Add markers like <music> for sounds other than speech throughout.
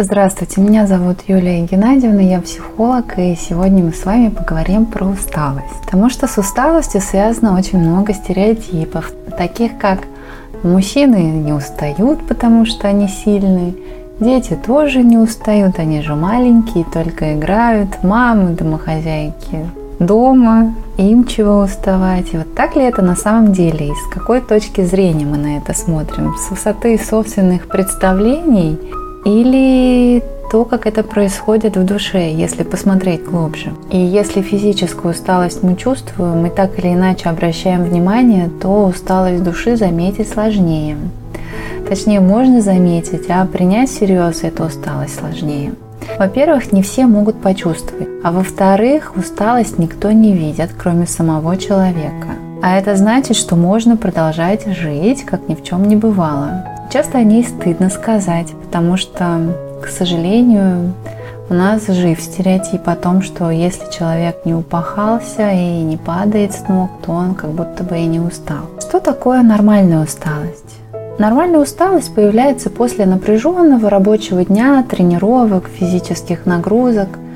Здравствуйте, меня зовут Юлия Геннадьевна, я психолог, и сегодня мы с вами поговорим про усталость. Потому что с усталостью связано очень много стереотипов, таких как мужчины не устают, потому что они сильные, дети тоже не устают, они же маленькие, только играют, мамы, домохозяйки дома, им чего уставать. И вот так ли это на самом деле? И с какой точки зрения мы на это смотрим? С высоты собственных представлений или то, как это происходит в душе, если посмотреть глубже. И если физическую усталость мы чувствуем и так или иначе обращаем внимание, то усталость души заметить сложнее. Точнее, можно заметить, а принять всерьез эту усталость сложнее. Во-первых, не все могут почувствовать, а во-вторых, усталость никто не видит, кроме самого человека. А это значит, что можно продолжать жить, как ни в чем не бывало. Часто о ней стыдно сказать, потому что, к сожалению, у нас жив стереотип о том, что если человек не упахался и не падает с ног, то он как будто бы и не устал. Что такое нормальная усталость? Нормальная усталость появляется после напряженного рабочего дня, тренировок, физических нагрузок –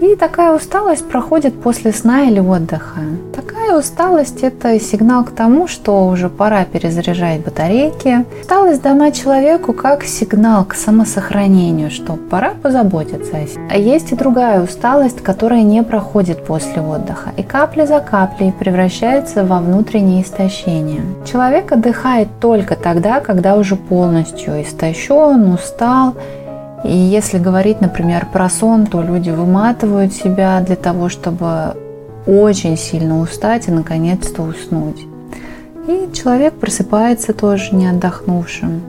и такая усталость проходит после сна или отдыха. Такая усталость – это сигнал к тому, что уже пора перезаряжать батарейки. Усталость дана человеку как сигнал к самосохранению, что пора позаботиться о себе. А есть и другая усталость, которая не проходит после отдыха и капля за каплей превращается во внутреннее истощение. Человек отдыхает только тогда, когда уже полностью истощен, устал и если говорить, например, про сон, то люди выматывают себя для того, чтобы очень сильно устать и наконец-то уснуть. И человек просыпается тоже не отдохнувшим.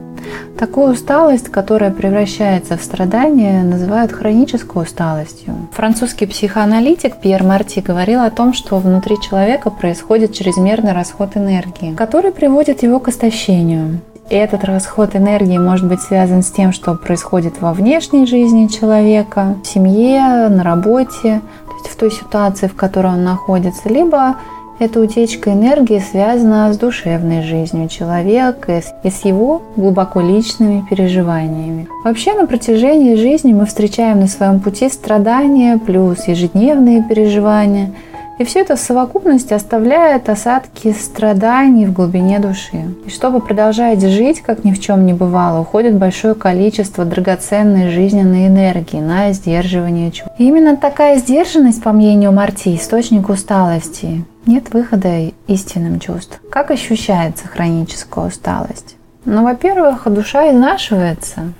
Такую усталость, которая превращается в страдание, называют хронической усталостью. Французский психоаналитик Пьер Марти говорил о том, что внутри человека происходит чрезмерный расход энергии, который приводит его к истощению. Этот расход энергии может быть связан с тем, что происходит во внешней жизни человека, в семье, на работе, то есть в той ситуации, в которой он находится, либо эта утечка энергии связана с душевной жизнью человека и с его глубоко личными переживаниями. Вообще на протяжении жизни мы встречаем на своем пути страдания плюс ежедневные переживания – и все это в совокупности оставляет осадки страданий в глубине души. И чтобы продолжать жить, как ни в чем не бывало, уходит большое количество драгоценной жизненной энергии на сдерживание чувств. И именно такая сдержанность, по мнению Марти, источник усталости. Нет выхода истинным чувств. Как ощущается хроническая усталость? Ну, во-первых, душа изнашивается,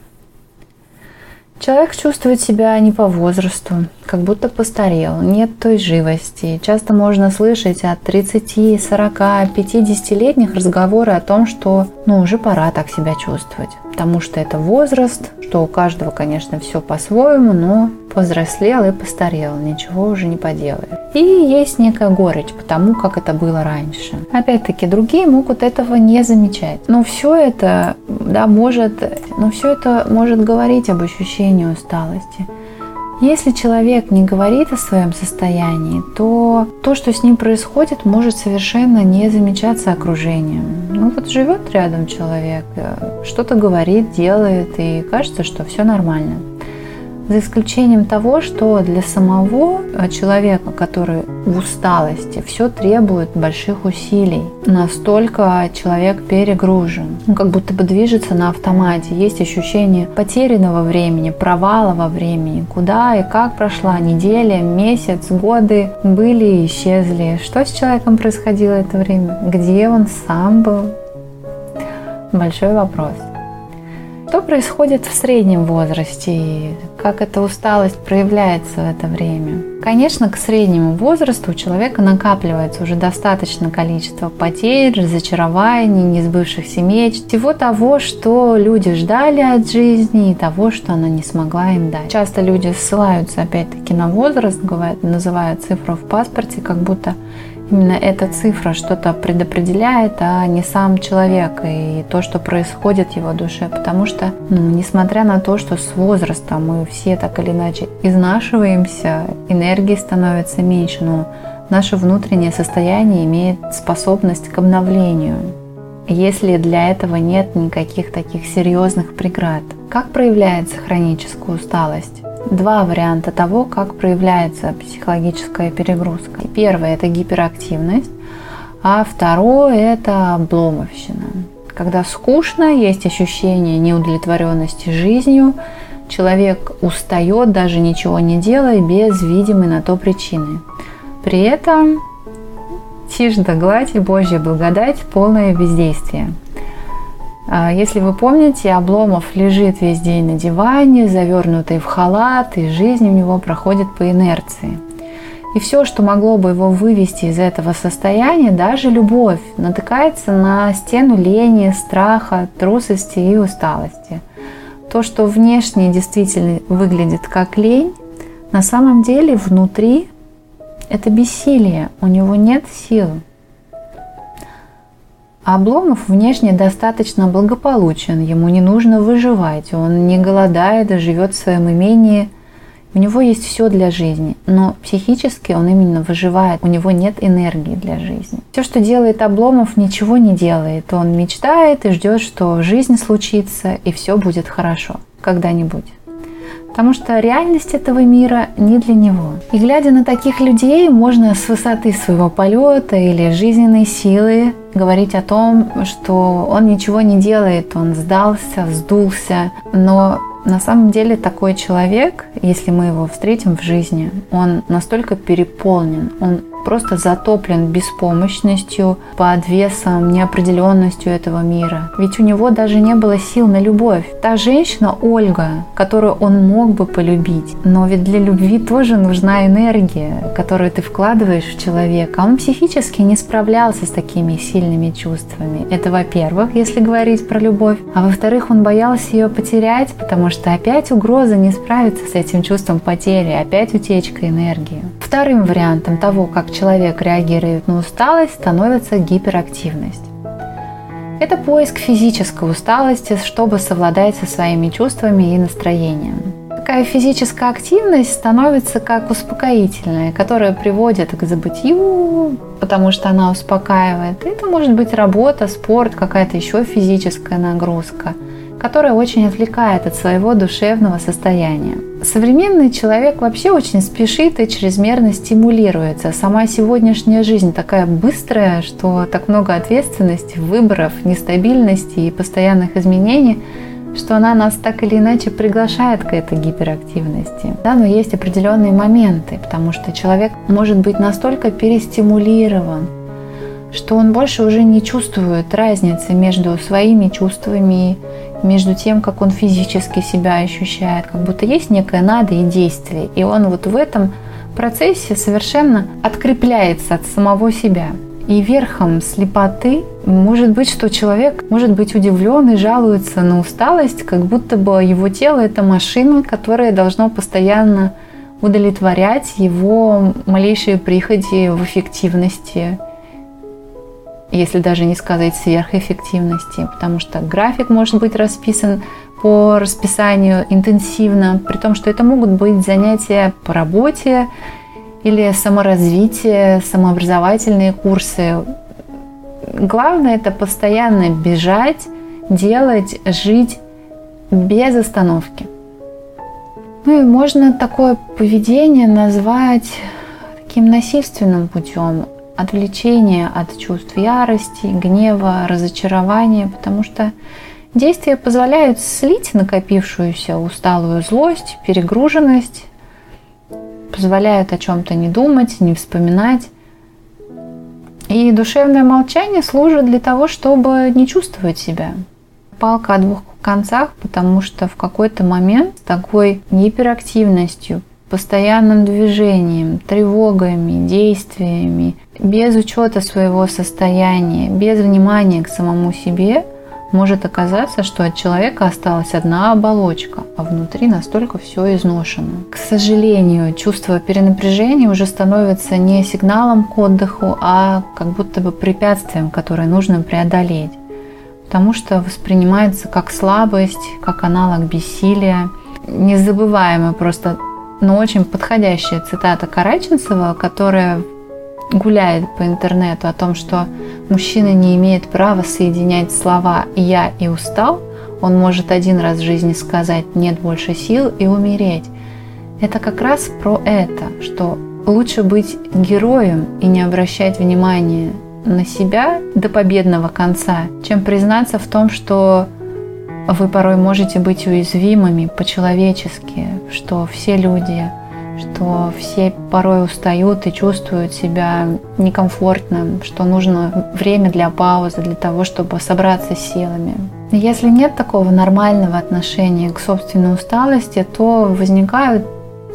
Человек чувствует себя не по возрасту, как будто постарел, нет той живости. Часто можно слышать от 30, 40, 50-летних разговоры о том, что ну уже пора так себя чувствовать потому что это возраст, что у каждого, конечно, все по-своему, но повзрослел и постарел, ничего уже не поделаешь. И есть некая горечь потому, как это было раньше. Опять-таки, другие могут этого не замечать. Но все это, да, может, но все это может говорить об ощущении усталости. Если человек не говорит о своем состоянии, то то, что с ним происходит, может совершенно не замечаться окружением. Ну вот живет рядом человек, э, что-то говорит, делает, и кажется, что все нормально за исключением того, что для самого э, человека, который в усталости, все требует больших усилий. Настолько человек перегружен, он как будто бы движется на автомате. Есть ощущение потерянного времени, провала во времени. Куда и как прошла неделя, месяц, годы были и исчезли. Что с человеком происходило это время? Где он сам был? Большой вопрос. Что происходит в среднем возрасте и как эта усталость проявляется в это время? Конечно, к среднему возрасту у человека накапливается уже достаточно количество потерь, разочарований, несбывшихся мечт, всего того, что люди ждали от жизни и того, что она не смогла им дать. Часто люди ссылаются опять-таки на возраст, называют цифру в паспорте, как будто именно эта цифра что-то предопределяет, а не сам человек и то, что происходит в его душе. Потому что, ну, несмотря на то, что с возрастом мы все так или иначе изнашиваемся, энергии становится меньше, но наше внутреннее состояние имеет способность к обновлению. если для этого нет никаких таких серьезных преград. Как проявляется хроническая усталость? Два варианта того, как проявляется психологическая перегрузка. Первое – это гиперактивность, а второе – это обломовщина. Когда скучно, есть ощущение неудовлетворенности жизнью, человек устает, даже ничего не делая, без видимой на то причины. При этом тишь да гладь и Божья благодать, полное бездействие. А, если вы помните, Обломов лежит весь день на диване, завернутый в халат, и жизнь у него проходит по инерции. И все, что могло бы его вывести из этого состояния, даже любовь, натыкается на стену лени, страха, трусости и усталости. То, что внешне действительно выглядит как лень, на самом деле внутри это бессилие, у него нет сил. Обломов внешне достаточно благополучен, ему не нужно выживать, он не голодает, живет в своем имении, у него есть все для жизни, но психически он именно выживает, у него нет энергии для жизни. Все, что делает Обломов, ничего не делает, он мечтает и ждет, что жизнь случится и все будет хорошо. Когда-нибудь потому что реальность этого мира не для него. И глядя на таких людей, можно с высоты своего полета или жизненной силы говорить о том, что он ничего не делает, он сдался, сдулся, но на самом деле такой человек, если мы его встретим в жизни, он настолько переполнен, он просто затоплен беспомощностью, под весом, неопределенностью этого мира. Ведь у него даже не было сил на любовь. Та женщина, Ольга, которую он мог бы полюбить, но ведь для любви тоже нужна энергия, которую ты вкладываешь в человека. Он психически не справлялся с такими сильными чувствами. Это, во-первых, если говорить про любовь. А во-вторых, он боялся ее потерять, потому что опять угроза не справиться с этим чувством потери, опять утечка энергии. Вторым вариантом того, как человек реагирует на усталость, становится гиперактивность. Это поиск физической усталости, чтобы совладать со своими чувствами и настроением. Такая физическая активность становится как успокоительная, которая приводит к забытию, потому что она успокаивает. Это может быть работа, спорт, какая-то еще физическая нагрузка – которая очень отвлекает от своего душевного состояния. Современный человек вообще очень спешит и чрезмерно стимулируется. Сама сегодняшняя жизнь такая быстрая, что так много ответственности, выборов, нестабильности и постоянных изменений, что она нас так или иначе приглашает к этой гиперактивности. Да, но есть определенные моменты, потому что человек может быть настолько перестимулирован, что он больше уже не чувствует разницы между своими чувствами между тем, как он физически себя ощущает, как будто есть некое надо и действие. И он вот в этом процессе совершенно открепляется от самого себя. И верхом слепоты может быть, что человек может быть удивлен и жалуется на усталость, как будто бы его тело – это машина, которая должна постоянно удовлетворять его малейшие приходи в эффективности если даже не сказать сверхэффективности, потому что график может быть расписан по расписанию интенсивно, при том, что это могут быть занятия по работе или саморазвитие, самообразовательные курсы. Главное это постоянно бежать, делать, жить без остановки. Ну и можно такое поведение назвать таким насильственным путем отвлечение от чувств ярости, гнева, разочарования, потому что действия позволяют слить накопившуюся усталую злость, перегруженность, позволяют о чем-то не думать, не вспоминать. И душевное молчание служит для того, чтобы не чувствовать себя. Палка о двух концах, потому что в какой-то момент с такой гиперактивностью, постоянным движением, тревогами, действиями, без учета своего состояния, без внимания к самому себе, может оказаться, что от человека осталась одна оболочка, а внутри настолько все изношено. К сожалению, чувство перенапряжения уже становится не сигналом к отдыху, а как будто бы препятствием, которое нужно преодолеть. Потому что воспринимается как слабость, как аналог бессилия. Незабываемая просто, но очень подходящая цитата Караченцева, которая гуляет по интернету о том, что мужчина не имеет права соединять слова «я» и «устал», он может один раз в жизни сказать «нет больше сил» и умереть. Это как раз про это, что лучше быть героем и не обращать внимания на себя до победного конца, чем признаться в том, что вы порой можете быть уязвимыми по-человечески, что все люди, что все порой устают и чувствуют себя некомфортно, что нужно время для паузы, для того, чтобы собраться силами. Если нет такого нормального отношения к собственной усталости, то возникают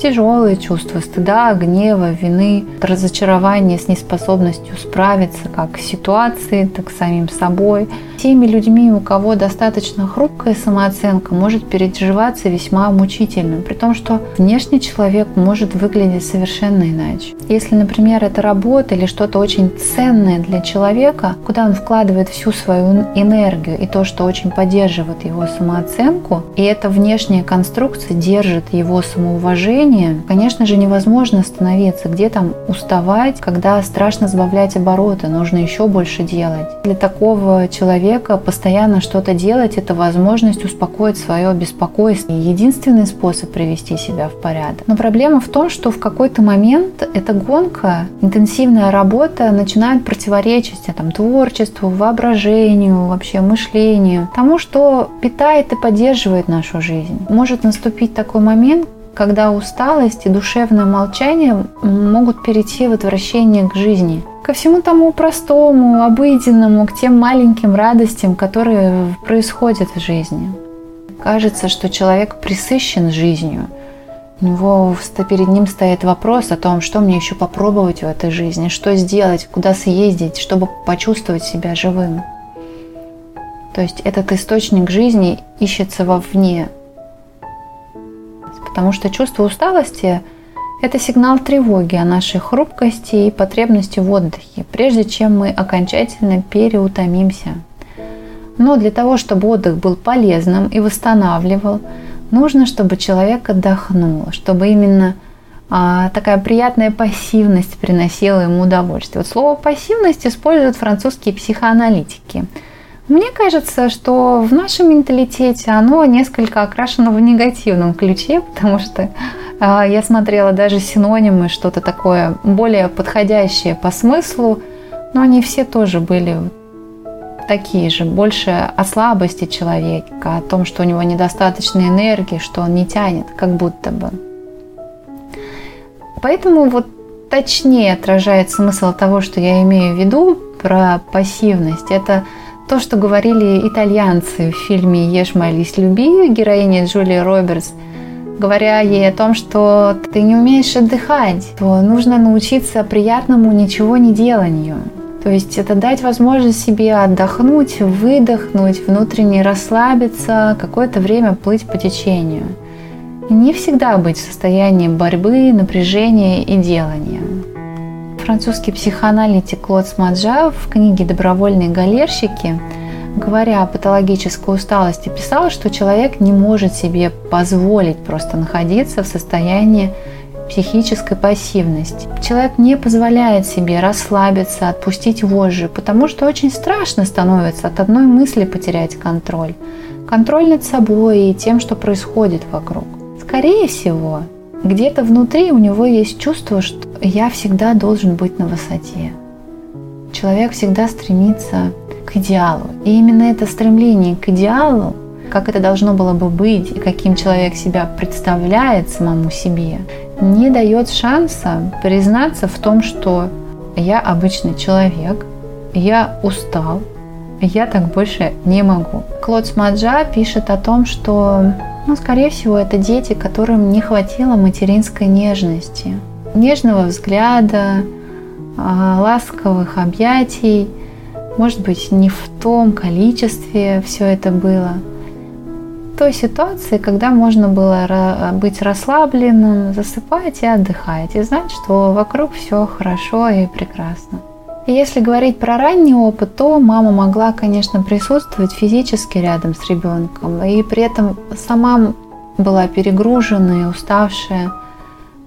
тяжелые чувства стыда, гнева, вины, разочарования с неспособностью справиться как с ситуацией, так с самим собой. Теми людьми, у кого достаточно хрупкая самооценка, может переживаться весьма мучительно, при том, что внешний человек может выглядеть совершенно иначе. Если, например, это работа или что-то очень ценное для человека, куда он вкладывает всю свою энергию и то, что очень поддерживает его самооценку, и эта внешняя конструкция держит его самоуважение, движение, конечно же, невозможно остановиться. Где там уставать, когда страшно сбавлять обороты, нужно еще больше делать. Для такого человека постоянно что-то делать – это возможность успокоить свое беспокойство. Единственный способ привести себя в порядок. Но проблема в том, что в какой-то момент эта гонка, интенсивная работа начинает противоречить там, творчеству, воображению, вообще мышлению, тому, что питает и поддерживает нашу жизнь. Может наступить такой момент, когда усталость и душевное молчание могут перейти в отвращение к жизни. Ко всему тому простому, обыденному, к тем маленьким радостям, которые происходят в жизни. Кажется, что человек присыщен жизнью. У него перед ним стоит вопрос о том, что мне еще попробовать в этой жизни, что сделать, куда съездить, чтобы почувствовать себя живым. То есть этот источник жизни ищется вовне, потому что чувство усталости – это сигнал тревоги о нашей хрупкости и потребности в отдыхе, прежде чем мы окончательно переутомимся. Но для того, чтобы отдых был полезным и восстанавливал, нужно, чтобы человек отдохнул, чтобы именно а, такая приятная пассивность приносила ему удовольствие. Вот слово пассивность используют французские психоаналитики – мне кажется, что в нашем менталитете оно несколько окрашено в негативном ключе, <laughs> потому что э, я смотрела даже синонимы, что-то такое более подходящее по смыслу, но они все тоже были такие же, больше о слабости человека, о том, что у него недостаточно энергии, что он не тянет, как будто бы. Поэтому вот точнее отражает смысл того, что я имею в виду про пассивность. Это то, что говорили итальянцы в фильме «Ешь, молись, люби», героиня Джулия Робертс, говоря ей о том, что ты не умеешь отдыхать, то нужно научиться приятному ничего не деланию. То есть это дать возможность себе отдохнуть, выдохнуть, внутренне расслабиться, какое-то время плыть по течению. И не всегда быть в состоянии борьбы, напряжения и делания французский психоаналитик Клод Смаджа в книге «Добровольные галерщики», говоря о патологической усталости, писал, что человек не может себе позволить просто находиться в состоянии психической пассивности. Человек не позволяет себе расслабиться, отпустить вожжи, потому что очень страшно становится от одной мысли потерять контроль. Контроль над собой и тем, что происходит вокруг. Скорее всего, где-то внутри у него есть чувство, что я всегда должен быть на высоте. Человек всегда стремится к идеалу. И именно это стремление к идеалу, как это должно было бы быть и каким человек себя представляет самому себе, не дает шанса признаться в том, что я обычный человек, я устал, я так больше не могу. Клод Смаджа пишет о том, что ну, скорее всего, это дети, которым не хватило материнской нежности, нежного взгляда, а, ласковых объятий. Может быть, не в том количестве все это было. Той ситуации, когда можно было быть расслабленным, засыпать и отдыхать, и знать, что вокруг все хорошо и прекрасно. Если говорить про ранний опыт, то мама могла, конечно, присутствовать физически рядом с ребенком, и при этом сама была перегруженная, уставшая.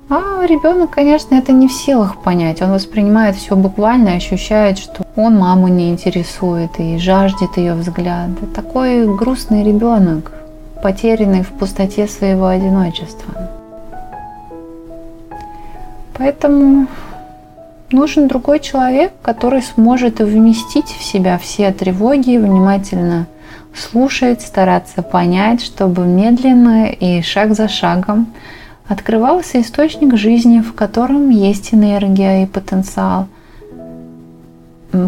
А ребенок, конечно, это не в силах понять. Он воспринимает все буквально, ощущает, что он маму не интересует и жаждет ее взгляда. Такой грустный ребенок, потерянный в пустоте своего одиночества. Поэтому нужен другой человек, который сможет вместить в себя все тревоги, внимательно слушать, стараться понять, чтобы медленно и шаг за шагом открывался источник жизни, в котором есть энергия и потенциал,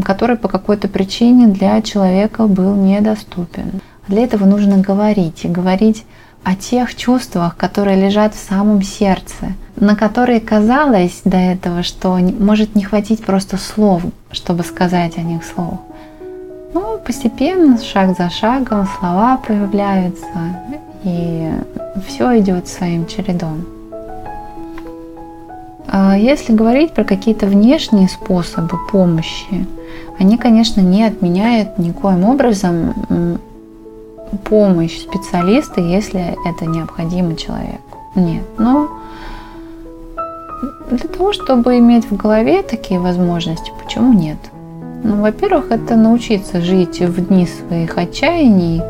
который по какой-то причине для человека был недоступен. Для этого нужно говорить и говорить о тех чувствах, которые лежат в самом сердце, на которые казалось до этого, что может не хватить просто слов, чтобы сказать о них слов. Но постепенно, шаг за шагом, слова появляются, и все идет своим чередом. А если говорить про какие-то внешние способы помощи, они, конечно, не отменяют никоим образом помощь специалиста, если это необходимо человеку. Нет. Но для того, чтобы иметь в голове такие возможности, почему нет? Ну, во-первых, это научиться жить в дни своих отчаяний,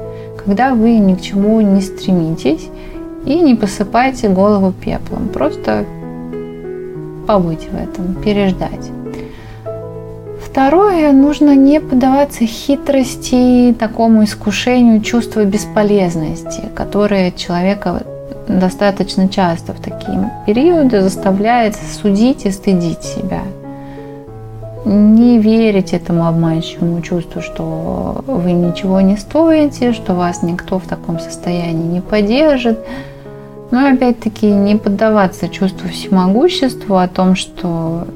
когда вы ни к чему не стремитесь и не посыпаете голову пеплом. Просто побыть в этом, переждать. Второе, нужно не поддаваться хитрости, такому искушению чувства бесполезности, которое человека достаточно часто в такие периоды заставляет судить и стыдить себя. Не верить этому обманчивому чувству, что вы ничего не стоите, что вас никто в таком состоянии не поддержит. Но опять-таки не поддаваться чувству всемогущества о том, что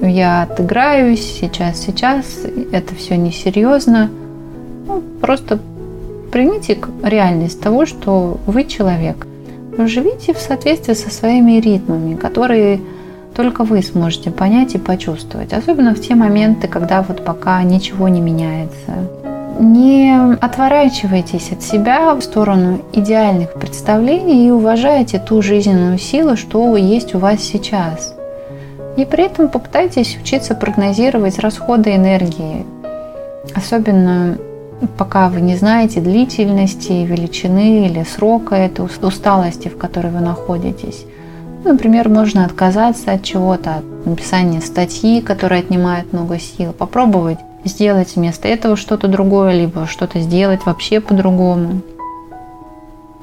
я отыграюсь сейчас, сейчас, это все несерьезно. Ну, просто примите реальность того, что вы человек. Живите в соответствии со своими ритмами, которые только вы сможете понять и почувствовать. Особенно в те моменты, когда вот пока ничего не меняется. Не отворачивайтесь от себя в сторону идеальных представлений и уважайте ту жизненную силу, что есть у вас сейчас. И при этом попытайтесь учиться прогнозировать расходы энергии. Особенно пока вы не знаете длительности, величины или срока этой усталости, в которой вы находитесь. Например, можно отказаться от чего-то, от написания статьи, которая отнимает много сил, попробовать сделать вместо этого что-то другое, либо что-то сделать вообще по-другому.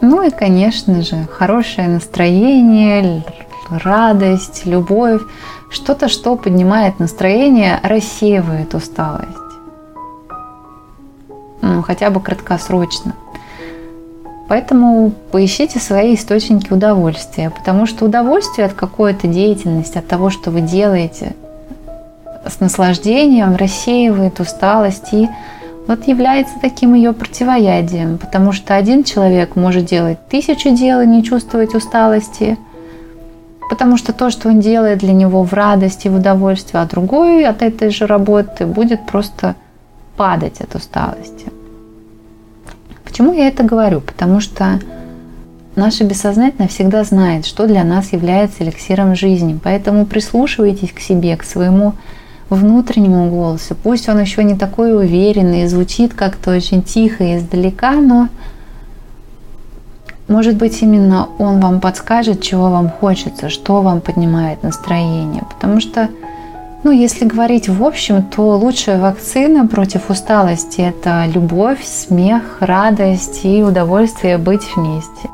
Ну и, конечно же, хорошее настроение, радость, любовь, что-то, что поднимает настроение, рассеивает усталость. Ну, хотя бы краткосрочно. Поэтому поищите свои источники удовольствия, потому что удовольствие от какой-то деятельности, от того, что вы делаете, с наслаждением рассеивает усталость и вот является таким ее противоядием, потому что один человек может делать тысячу дел и не чувствовать усталости, потому что то, что он делает для него в радости, в удовольствие, а другой от этой же работы будет просто падать от усталости. Почему я это говорю? Потому что наше бессознательное всегда знает, что для нас является эликсиром жизни. Поэтому прислушивайтесь к себе, к своему внутреннему голосу. Пусть он еще не такой уверенный, звучит как-то очень тихо и издалека, но может быть именно он вам подскажет, чего вам хочется, что вам поднимает настроение. Потому что ну, если говорить в общем, то лучшая вакцина против усталости – это любовь, смех, радость и удовольствие быть вместе.